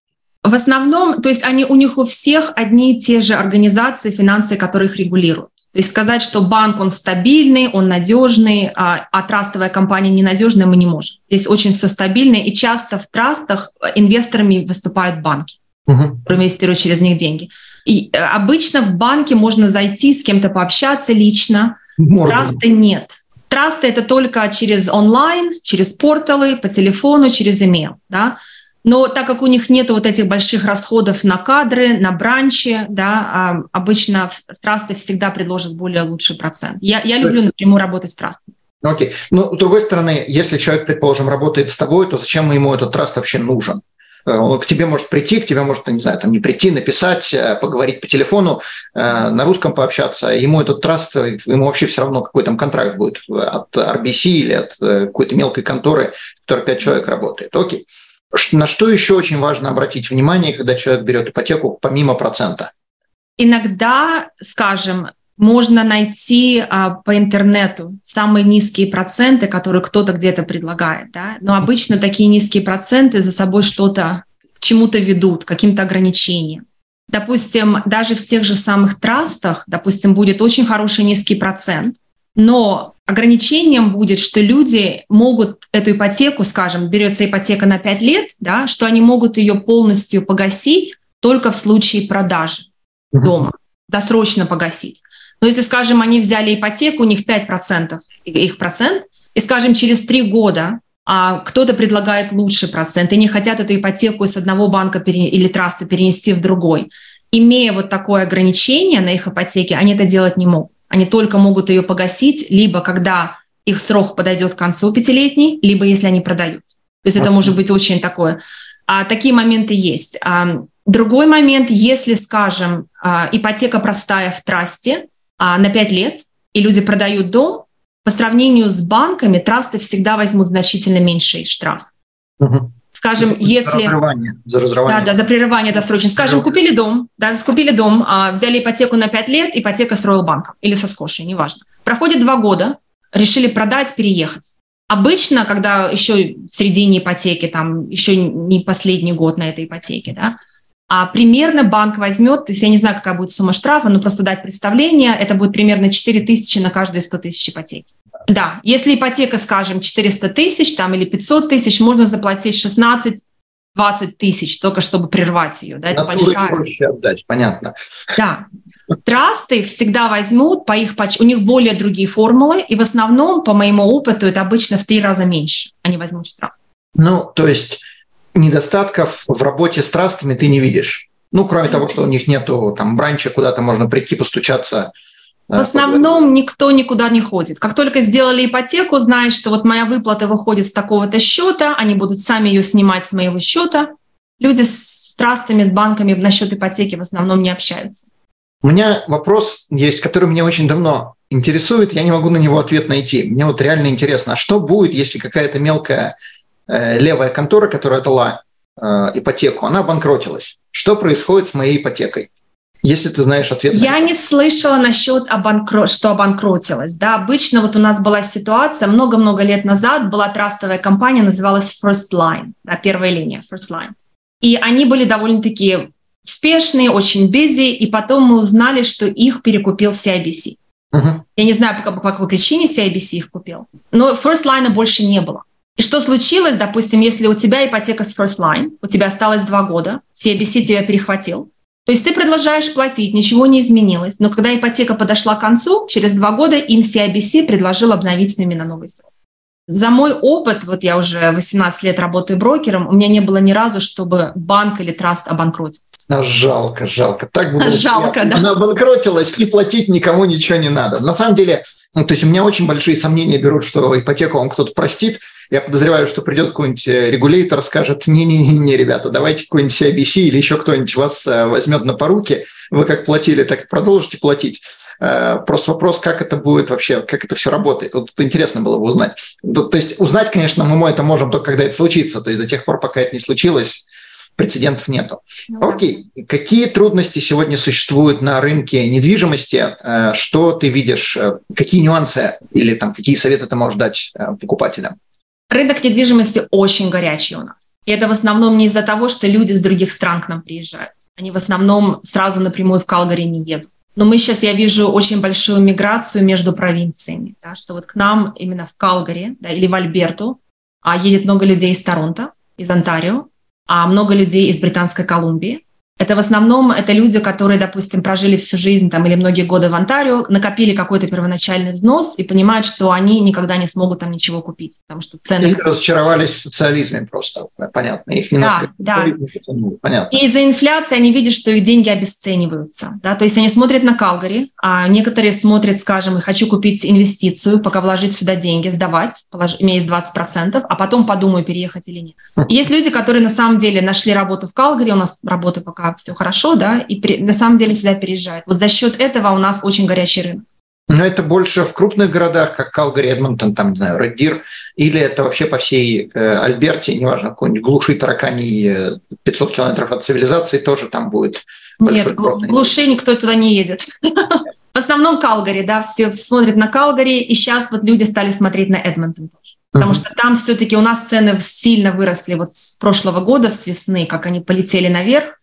В основном, то есть они у них у всех одни и те же организации, финансы, которые их регулируют. То есть сказать, что банк, он стабильный, он надежный, а, а трастовая компания ненадежная, мы не можем. Здесь очень все стабильно, и часто в трастах инвесторами выступают банки, угу. инвестируют через них деньги. И э, обычно в банке можно зайти, с кем-то пообщаться лично, можно. трасты нет. Трасты — это только через онлайн, через порталы, по телефону, через email. Да? Но так как у них нет вот этих больших расходов на кадры, на бранчи, да, а, обычно трасты всегда предложат более лучший процент. Я, я люблю напрямую работать с трастами. Окей. Okay. Ну, с другой стороны, если человек, предположим, работает с тобой, то зачем ему этот траст вообще нужен? Э, он к тебе может прийти, к тебе может, не знаю, там не прийти, написать, э, поговорить по телефону, э, на русском пообщаться. Ему этот траст, ему вообще все равно какой там контракт будет от RBC или от какой-то мелкой конторы, в которой пять человек работает. Окей. На что еще очень важно обратить внимание, когда человек берет ипотеку помимо процента? Иногда, скажем, можно найти а, по интернету самые низкие проценты, которые кто-то где-то предлагает, да? но обычно такие низкие проценты за собой что-то к чему-то ведут, каким-то ограничениям. Допустим, даже в тех же самых трастах, допустим, будет очень хороший низкий процент, но ограничением будет, что люди могут эту ипотеку, скажем, берется ипотека на 5 лет, да, что они могут ее полностью погасить только в случае продажи дома, досрочно погасить. Но если, скажем, они взяли ипотеку, у них 5% их процент, и, скажем, через 3 года а кто-то предлагает лучший процент, и не хотят эту ипотеку из одного банка пере... или траста перенести в другой. Имея вот такое ограничение на их ипотеке, они это делать не могут. Они только могут ее погасить, либо когда их срок подойдет к концу пятилетний, либо если они продают. То есть это может быть очень такое. А такие моменты есть. А, другой момент, если, скажем, а, ипотека простая в трасте а, на 5 лет, и люди продают дом, по сравнению с банками трасты всегда возьмут значительно меньший штраф. Угу. Скажем, за если... Разрывание, за разрывание. Да, да, за прерывание досрочно. Скажем, купили дом, да, купили дом, а, взяли ипотеку на 5 лет, ипотека строил банком или со скошей, неважно. Проходит два года, решили продать, переехать. Обычно, когда еще в середине ипотеки, там еще не последний год на этой ипотеке, да, а примерно банк возьмет, то есть я не знаю, какая будет сумма штрафа, но просто дать представление, это будет примерно 4 тысячи на каждые 100 тысяч ипотеки. Да, если ипотека, скажем, 400 тысяч там, или 500 тысяч, можно заплатить 16 20 тысяч, только чтобы прервать ее. Да, это большая... проще отдать, понятно. Да. Трасты всегда возьмут по их, у них более другие формулы, и в основном, по моему опыту, это обычно в три раза меньше они возьмут штраф. Ну, то есть недостатков в работе с трастами ты не видишь? Ну, кроме того, что у них нету там бранча, куда-то можно прийти постучаться. В основном никто никуда не ходит. Как только сделали ипотеку, знаешь, что вот моя выплата выходит с такого-то счета, они будут сами ее снимать с моего счета. Люди с трастами, с банками насчет ипотеки в основном не общаются. У меня вопрос есть, который меня очень давно интересует, я не могу на него ответ найти. Мне вот реально интересно, а что будет, если какая-то мелкая э, левая контора, которая дала э, ипотеку, она обанкротилась? Что происходит с моей ипотекой? Если ты знаешь ответ. Я не слышала насчет, обанкро... что обанкротилась. Да, обычно вот у нас была ситуация, много-много лет назад была трастовая компания, называлась First Line, да, первая линия, First Line. И они были довольно-таки успешные, очень busy, и потом мы узнали, что их перекупил CIBC. Uh-huh. Я не знаю, по, по какой причине CIBC их купил, но First Line больше не было. И что случилось, допустим, если у тебя ипотека с First Line, у тебя осталось два года, CIBC тебя перехватил, то есть ты продолжаешь платить, ничего не изменилось, но когда ипотека подошла к концу, через два года им CIBC предложил обновить с ними на новый срок. За мой опыт, вот я уже 18 лет работаю брокером, у меня не было ни разу, чтобы банк или траст обанкротился. А жалко, жалко. Так было. Жалко, да. Она обанкротилась, и платить никому ничего не надо. На самом деле, ну, то есть у меня очень большие сомнения берут, что ипотеку вам кто-то простит. Я подозреваю, что придет какой-нибудь э, регулятор, скажет, не-не-не, ребята, давайте какой-нибудь CIBC или еще кто-нибудь вас э, возьмет на поруки, вы как платили, так и продолжите платить. Э, просто вопрос, как это будет вообще, как это все работает. Вот интересно было бы узнать. То есть узнать, конечно, мы это можем только когда это случится. То есть до тех пор, пока это не случилось, прецедентов нету. Ну, Окей, какие трудности сегодня существуют на рынке недвижимости? Что ты видишь? Какие нюансы или там какие советы ты можешь дать покупателям? Рынок недвижимости очень горячий у нас. И это в основном не из-за того, что люди с других стран к нам приезжают. Они в основном сразу напрямую в Калгари не едут. Но мы сейчас, я вижу очень большую миграцию между провинциями, да, что вот к нам именно в Калгари да, или в Альберту а, едет много людей из Торонто, из Онтарио, а много людей из Британской Колумбии. Это в основном это люди, которые, допустим, прожили всю жизнь там, или многие годы в Онтарио, накопили какой-то первоначальный взнос и понимают, что они никогда не смогут там ничего купить, потому что цены... Их разочаровались в социализме просто, понятно. Их немножко... Да, да. Понятно. И из-за инфляции они видят, что их деньги обесцениваются. Да? То есть они смотрят на Калгари, а некоторые смотрят, скажем, хочу купить инвестицию, пока вложить сюда деньги, сдавать, имея 20%, а потом подумаю, переехать или нет. Есть люди, которые на самом деле нашли работу в Калгари, у нас работа пока все хорошо, да, и при, на самом деле сюда переезжают. Вот за счет этого у нас очень горячий рынок. Но это больше в крупных городах, как Калгари, Эдмонтон, там, не знаю, Реддир, или это вообще по всей э, Альберте, неважно, какой-нибудь глуши таракани 500 километров от цивилизации тоже там будет Нет, в глуши никто туда не едет. В основном Калгари, да, все смотрят на Калгари, и сейчас вот люди стали смотреть на Эдмонтон тоже. Потому что там все-таки у нас цены сильно выросли вот с прошлого года, с весны, как они полетели наверх.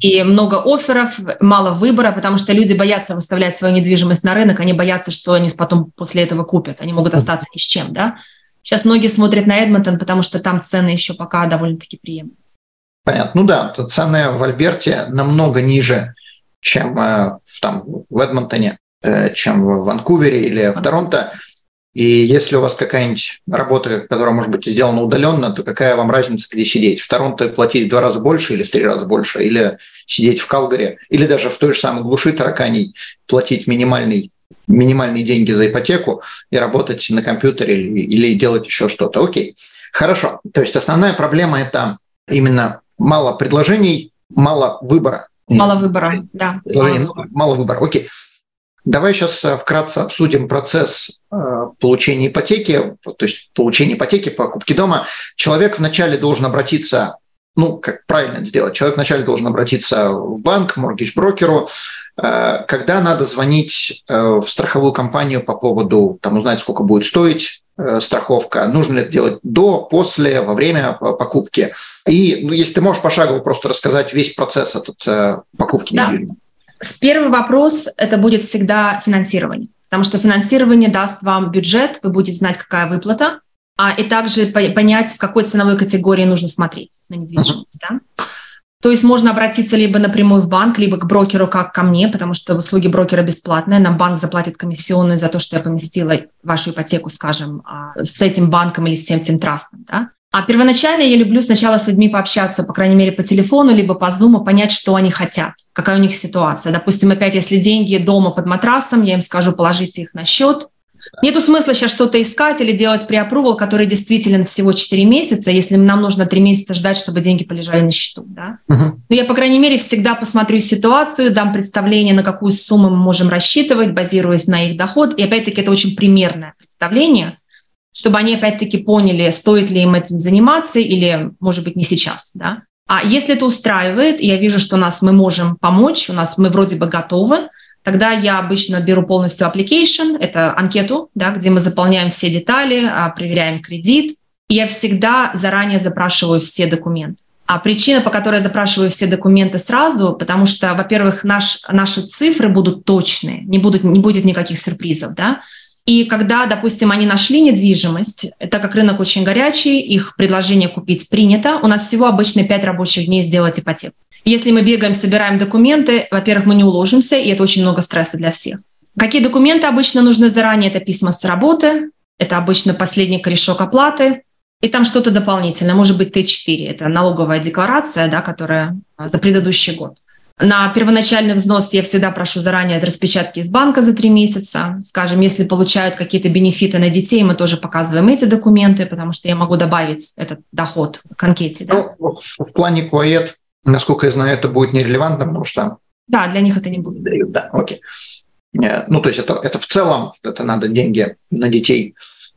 И много офферов, мало выбора, потому что люди боятся выставлять свою недвижимость на рынок, они боятся, что они потом после этого купят, они могут остаться ни с чем, да. Сейчас многие смотрят на Эдмонтон, потому что там цены еще пока довольно-таки приемлемы. Понятно. Ну да, цены в Альберте намного ниже, чем э, там, в Эдмонтоне, э, чем в Ванкувере или в Торонто. И если у вас какая-нибудь работа, которая может быть сделана удаленно, то какая вам разница, где сидеть? В Торонто платить в два раза больше или в три раза больше, или сидеть в Калгари, или даже в той же самой глуши тараканей платить минимальный минимальные деньги за ипотеку и работать на компьютере или, или делать еще что-то. Окей, хорошо. То есть основная проблема – это именно мало предложений, мало выбора. Мало выбора, да. Мало, мало выбора, окей. Давай сейчас э, вкратце обсудим процесс э, получения ипотеки, то есть получения ипотеки, покупки дома. Человек вначале должен обратиться, ну, как правильно это сделать, человек вначале должен обратиться в банк, моргидж-брокеру, э, когда надо звонить в страховую компанию по поводу, там, узнать, сколько будет стоить страховка, нужно ли это делать до, после, во время покупки. И ну, если ты можешь пошагово просто рассказать весь процесс этот покупки да. недвижимости. Первый вопрос – это будет всегда финансирование, потому что финансирование даст вам бюджет, вы будете знать, какая выплата, а и также понять, в какой ценовой категории нужно смотреть на недвижимость. Да? То есть можно обратиться либо напрямую в банк, либо к брокеру, как ко мне, потому что услуги брокера бесплатные. Нам банк заплатит комиссионные за то, что я поместила вашу ипотеку, скажем, а, с этим банком или с тем тем трастом. Да? А первоначально я люблю сначала с людьми пообщаться, по крайней мере, по телефону, либо по зуму, понять, что они хотят, какая у них ситуация. Допустим, опять, если деньги дома под матрасом, я им скажу, положите их на счет, Нету смысла сейчас что-то искать или делать преапрувал, который действителен всего 4 месяца, если нам нужно 3 месяца ждать, чтобы деньги полежали на счету. Да? Угу. Но я, по крайней мере, всегда посмотрю ситуацию, дам представление, на какую сумму мы можем рассчитывать, базируясь на их доход. И опять-таки это очень примерное представление, чтобы они опять-таки поняли, стоит ли им этим заниматься или, может быть, не сейчас. Да? А если это устраивает, я вижу, что у нас мы можем помочь, у нас мы вроде бы готовы, Тогда я обычно беру полностью application, это анкету, да, где мы заполняем все детали, а, проверяем кредит. И я всегда заранее запрашиваю все документы. А причина, по которой я запрашиваю все документы сразу, потому что, во-первых, наш, наши цифры будут точные, не, будут, не будет никаких сюрпризов. Да? И когда, допустим, они нашли недвижимость, так как рынок очень горячий, их предложение купить принято, у нас всего обычно 5 рабочих дней сделать ипотеку. Если мы бегаем, собираем документы, во-первых, мы не уложимся, и это очень много стресса для всех. Какие документы обычно нужны заранее? Это письма с работы, это обычно последний корешок оплаты, и там что-то дополнительное, может быть, Т4, это налоговая декларация, да, которая за предыдущий год. На первоначальный взнос я всегда прошу заранее распечатки из банка за три месяца. Скажем, если получают какие-то бенефиты на детей, мы тоже показываем эти документы, потому что я могу добавить этот доход к анкете. Да? Ну, в плане КОЭД Насколько я знаю, это будет нерелевантно, потому что... Да, для них это не будет. Дают, да, окей. Э, ну, то есть это, это в целом, это надо деньги на детей,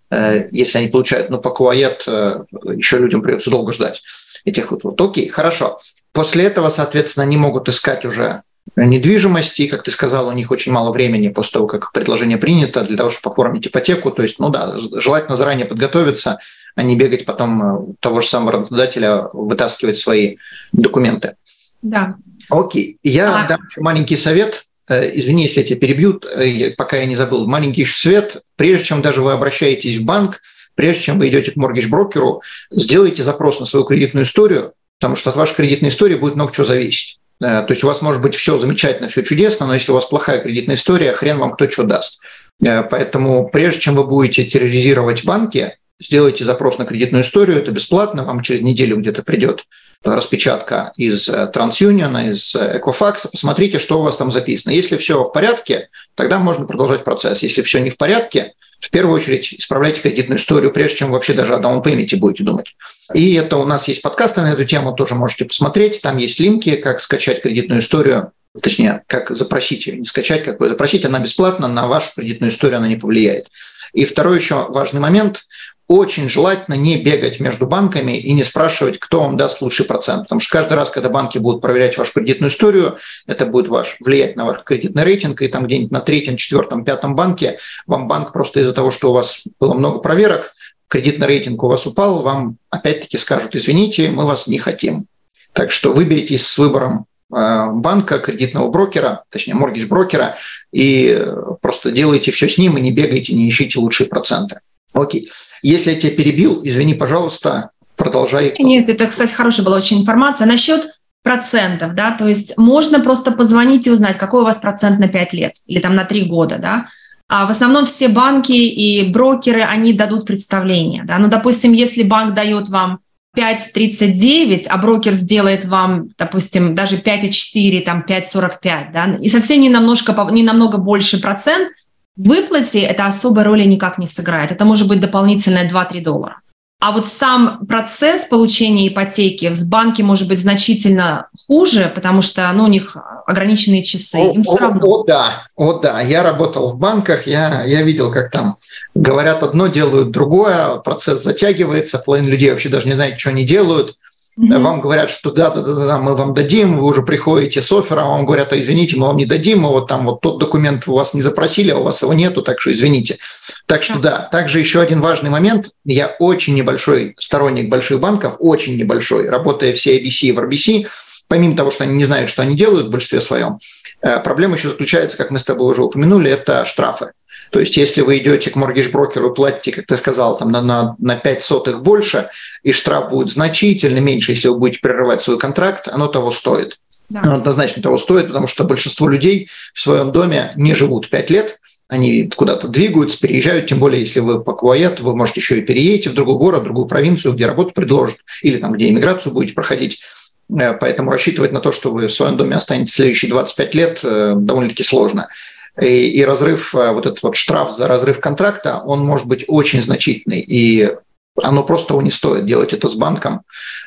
э, если они получают, но по э, еще людям придется долго ждать этих выплат. Окей, хорошо. После этого, соответственно, они могут искать уже недвижимости, и, как ты сказал, у них очень мало времени после того, как предложение принято, для того, чтобы оформить ипотеку. То есть, ну да, желательно заранее подготовиться, а не бегать потом э, у того же самого работодателя, вытаскивать свои документы. Да. Окей. Я а... дам еще маленький совет. Э, извини, если я тебя перебью, э, пока я не забыл. Маленький еще совет. Прежде чем даже вы обращаетесь в банк, прежде чем вы идете к моргидж-брокеру, сделайте запрос на свою кредитную историю, потому что от вашей кредитной истории будет много чего зависеть. То есть у вас может быть все замечательно, все чудесно, но если у вас плохая кредитная история, хрен вам кто что даст. Поэтому прежде чем вы будете терроризировать банки, сделайте запрос на кредитную историю, это бесплатно, вам через неделю где-то придет распечатка из э, TransUnion, из э, Equifax, посмотрите, что у вас там записано. Если все в порядке, тогда можно продолжать процесс. Если все не в порядке, в первую очередь исправляйте кредитную историю, прежде чем вообще даже о даунпейменте будете думать. И это у нас есть подкасты на эту тему, тоже можете посмотреть. Там есть линки, как скачать кредитную историю, точнее, как запросить ее, не скачать, как вы запросить, она бесплатна, на вашу кредитную историю она не повлияет. И второй еще важный момент очень желательно не бегать между банками и не спрашивать, кто вам даст лучший процент. Потому что каждый раз, когда банки будут проверять вашу кредитную историю, это будет ваш, влиять на ваш кредитный рейтинг, и там где-нибудь на третьем, четвертом, пятом банке вам банк просто из-за того, что у вас было много проверок, кредитный рейтинг у вас упал, вам опять-таки скажут, извините, мы вас не хотим. Так что выберитесь с выбором э, банка, кредитного брокера, точнее, моргидж-брокера, и просто делайте все с ним и не бегайте, не ищите лучшие проценты. Окей. Если я тебя перебил, извини, пожалуйста, продолжай. Нет, это, кстати, хорошая была очень информация. Насчет процентов, да, то есть можно просто позвонить и узнать, какой у вас процент на 5 лет или там на 3 года, да. А в основном все банки и брокеры, они дадут представление, да. Ну, допустим, если банк дает вам 5,39, а брокер сделает вам, допустим, даже 5,4, там 5,45, да, и совсем не намножко, не намного больше процент, в выплате это особой роли никак не сыграет. Это может быть дополнительное 2-3 доллара. А вот сам процесс получения ипотеки в банке может быть значительно хуже, потому что ну, у них ограниченные часы. Им о, все равно. О, о, да, о, да. Я работал в банках, я, я видел, как там говорят одно, делают другое, процесс затягивается, половина людей вообще даже не знает, что они делают. Mm-hmm. Вам говорят, что да, да, да, да, мы вам дадим, вы уже приходите с оффером, а вам говорят, а извините, мы вам не дадим, мы вот там вот тот документ у вас не запросили, а у вас его нету, так что извините. Так что да, также еще один важный момент. Я очень небольшой сторонник больших банков, очень небольшой, работая в CIBC и в RBC, помимо того, что они не знают, что они делают в большинстве своем, э, проблема еще заключается, как мы с тобой уже упомянули, это штрафы. То есть если вы идете к моргидж-брокеру и платите, как ты сказал, там, на, на, на 5 сотых больше, и штраф будет значительно меньше, если вы будете прерывать свой контракт, оно того стоит. Да. Оно однозначно того стоит, потому что большинство людей в своем доме не живут 5 лет, они куда-то двигаются, переезжают, тем более, если вы по Куает, вы можете еще и переедете в другой город, в другую провинцию, где работу предложат, или там, где иммиграцию будете проходить. Э, поэтому рассчитывать на то, что вы в своем доме останетесь следующие 25 лет, э, довольно-таки сложно. И, и разрыв, э, вот этот вот штраф за разрыв контракта, он может быть очень значительный. И оно просто того не стоит делать это с банком,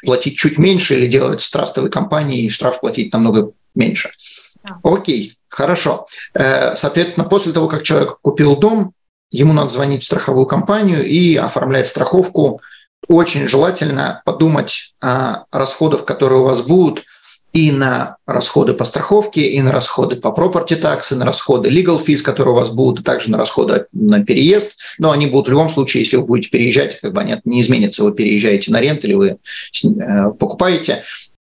платить чуть меньше или делать с трастовой компанией, и штраф платить намного меньше. Окей, хорошо. Э, соответственно, после того, как человек купил дом, ему надо звонить в страховую компанию и оформлять страховку. Очень желательно подумать о расходах, которые у вас будут – и на расходы по страховке, и на расходы по property tax, и на расходы legal fees, которые у вас будут, и также на расходы на переезд. Но они будут в любом случае, если вы будете переезжать, как бы они не изменятся, вы переезжаете на рент или вы э, покупаете.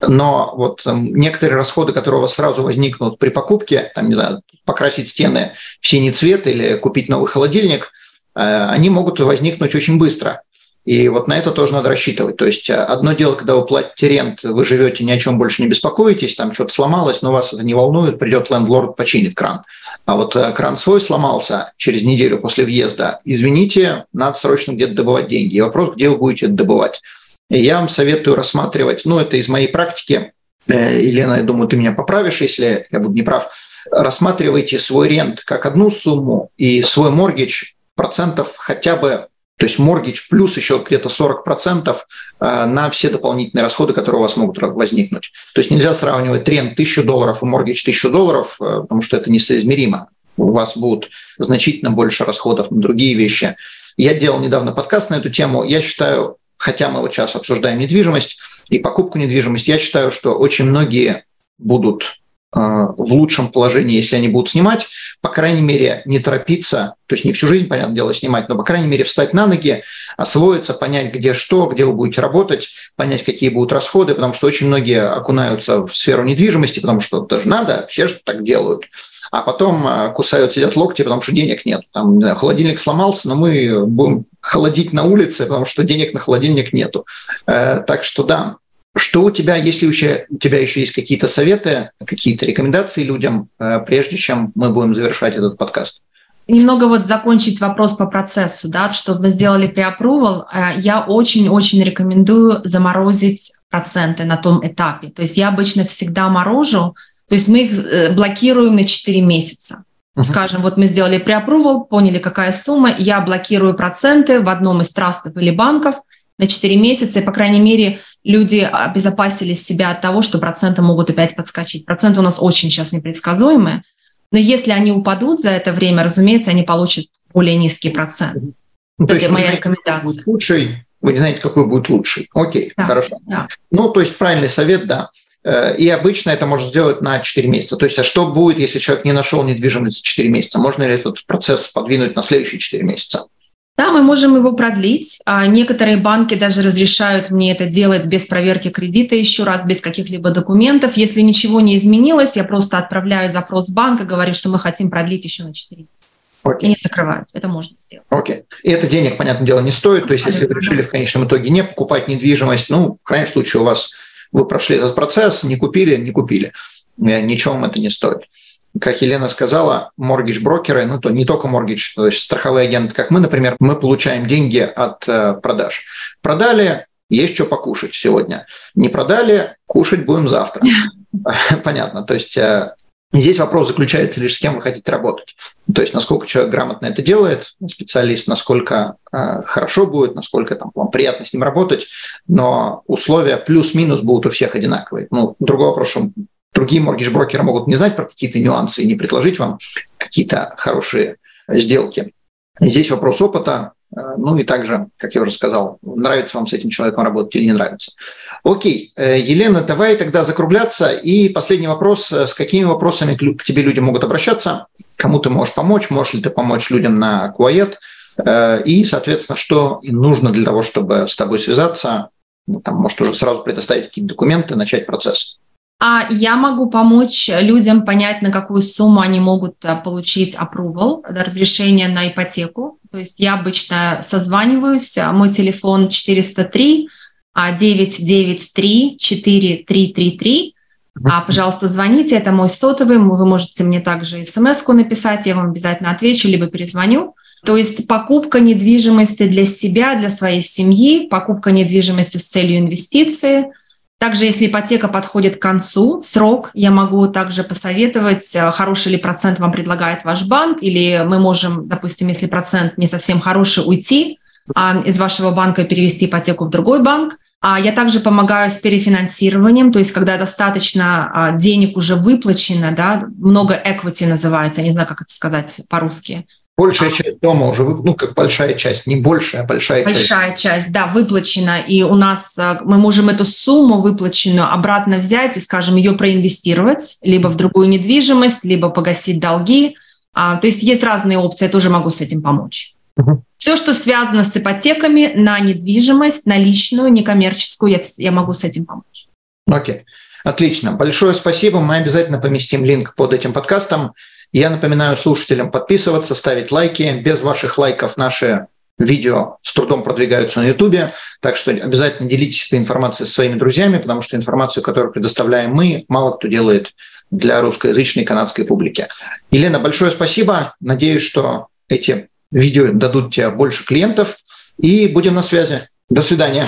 Но вот некоторые расходы, которые у вас сразу возникнут при покупке, там, не знаю, покрасить стены в синий цвет или купить новый холодильник, э, они могут возникнуть очень быстро. И вот на это тоже надо рассчитывать. То есть э, одно дело, когда вы платите рент, вы живете, ни о чем больше не беспокоитесь, там что-то сломалось, но вас это не волнует, придет лендлорд, починит кран. А вот э, кран свой сломался через неделю после въезда, извините, надо срочно где-то добывать деньги. И вопрос, где вы будете это добывать. И я вам советую рассматривать, ну это из моей практики, э, Елена, я думаю, ты меня поправишь, если я буду неправ, рассматривайте свой рент как одну сумму и свой моргидж процентов хотя бы то есть моргич плюс еще где-то 40% э, на все дополнительные расходы, которые у вас могут возникнуть. То есть нельзя сравнивать тренд 1000 долларов и моргич 1000 долларов, э, потому что это несоизмеримо. У вас будут значительно больше расходов на другие вещи. Я делал недавно подкаст на эту тему. Я считаю, хотя мы вот сейчас обсуждаем недвижимость и покупку недвижимости, я считаю, что очень многие будут в лучшем положении, если они будут снимать, по крайней мере, не торопиться, то есть не всю жизнь, понятное дело, снимать, но, по крайней мере, встать на ноги, освоиться, понять, где что, где вы будете работать, понять, какие будут расходы, потому что очень многие окунаются в сферу недвижимости, потому что даже надо, все же так делают. А потом э, кусают, сидят локти, потому что денег нет. Там холодильник сломался, но мы будем холодить на улице, потому что денег на холодильник нету. Э, так что да, что у тебя, если у тебя еще есть какие-то советы, какие-то рекомендации людям, э, прежде чем мы будем завершать этот подкаст? Немного вот закончить вопрос по процессу, да, чтобы мы сделали преапрувал, э, я очень-очень рекомендую заморозить проценты на том этапе. То есть я обычно всегда морожу, то есть мы их э, блокируем на 4 месяца. Uh-huh. Скажем, вот мы сделали преапрувал, поняли, какая сумма, я блокирую проценты в одном из трастов или банков на 4 месяца, и, по крайней мере, люди обезопасили себя от того, что проценты могут опять подскочить. Проценты у нас очень сейчас непредсказуемые, но если они упадут за это время, разумеется, они получат более низкий процент. Ну, то это есть моя знаете, рекомендация. Лучший, вы не знаете, какой будет лучший. Окей, да, хорошо. Да. Ну, то есть правильный совет, да. Э, и обычно это можно сделать на 4 месяца. То есть, а что будет, если человек не нашел недвижимость за 4 месяца? Можно ли этот процесс подвинуть на следующие 4 месяца? Да, мы можем его продлить. А некоторые банки даже разрешают мне это делать без проверки кредита еще раз, без каких-либо документов. Если ничего не изменилось, я просто отправляю запрос банка, говорю, что мы хотим продлить еще на 4 месяца. Okay. И не закрывают. Это можно сделать. Окей. И это денег, понятное дело, не стоит. То есть, если вы решили в конечном итоге не покупать недвижимость, ну, в крайнем случае у вас вы прошли этот процесс, не купили, не купили. Э, ничего вам это не стоит как Елена сказала, моргидж-брокеры, ну то не только моргидж, то есть страховые агенты, как мы, например, мы получаем деньги от э, продаж. Продали, есть что покушать сегодня. Не продали, кушать будем завтра. Понятно. То есть э, здесь вопрос заключается лишь с кем вы хотите работать. То есть насколько человек грамотно это делает, специалист, насколько э, хорошо будет, насколько там, вам приятно с ним работать, но условия плюс-минус будут у всех одинаковые. Ну, другой вопрос, что Другие моргидж-брокеры могут не знать про какие-то нюансы и не предложить вам какие-то хорошие сделки. Здесь вопрос опыта, э, ну и также, как я уже сказал, нравится вам с этим человеком работать или не нравится. Окей, э, Елена, давай тогда закругляться. И последний вопрос. С какими вопросами к тебе люди могут обращаться? Кому ты можешь помочь? Можешь ли ты помочь людям на Куает? Э, и, соответственно, что нужно для того, чтобы с тобой связаться? Ну, там, может, уже сразу предоставить какие-то документы, начать процесс. А я могу помочь людям понять, на какую сумму они могут э, получить approval, разрешение на ипотеку. То есть я обычно созваниваюсь, а мой телефон 403 993 4333. А, пожалуйста, звоните, это мой сотовый, вы можете мне также смс написать, я вам обязательно отвечу, либо перезвоню. То есть покупка недвижимости для себя, для своей семьи, покупка недвижимости с целью инвестиции – также, если ипотека подходит к концу, срок, я могу также посоветовать, э, хороший ли процент вам предлагает ваш банк, или мы можем, допустим, если процент не совсем хороший, уйти а, из вашего банка и перевести ипотеку в другой банк. А я также помогаю с перефинансированием, то есть когда достаточно а, денег уже выплачено, да, много equity называется, я не знаю, как это сказать по-русски, Большая часть дома уже, ну, как большая часть, не большая, а большая, большая часть. Большая часть, да, выплачена. И у нас э, мы можем эту сумму выплаченную обратно взять и, скажем, ее проинвестировать либо в другую недвижимость, либо погасить долги. А, то есть есть разные опции, я тоже могу с этим помочь. Угу. Все, что связано с ипотеками на недвижимость, на личную, некоммерческую, я, я могу с этим помочь. Окей. Отлично. Большое спасибо. Мы обязательно поместим линк под этим подкастом. Я напоминаю слушателям подписываться, ставить лайки. Без ваших лайков наши видео с трудом продвигаются на YouTube, так что обязательно делитесь этой информацией со своими друзьями, потому что информацию, которую предоставляем мы, мало кто делает для русскоязычной канадской публики. Елена, большое спасибо. Надеюсь, что эти видео дадут тебе больше клиентов. И будем на связи. До свидания.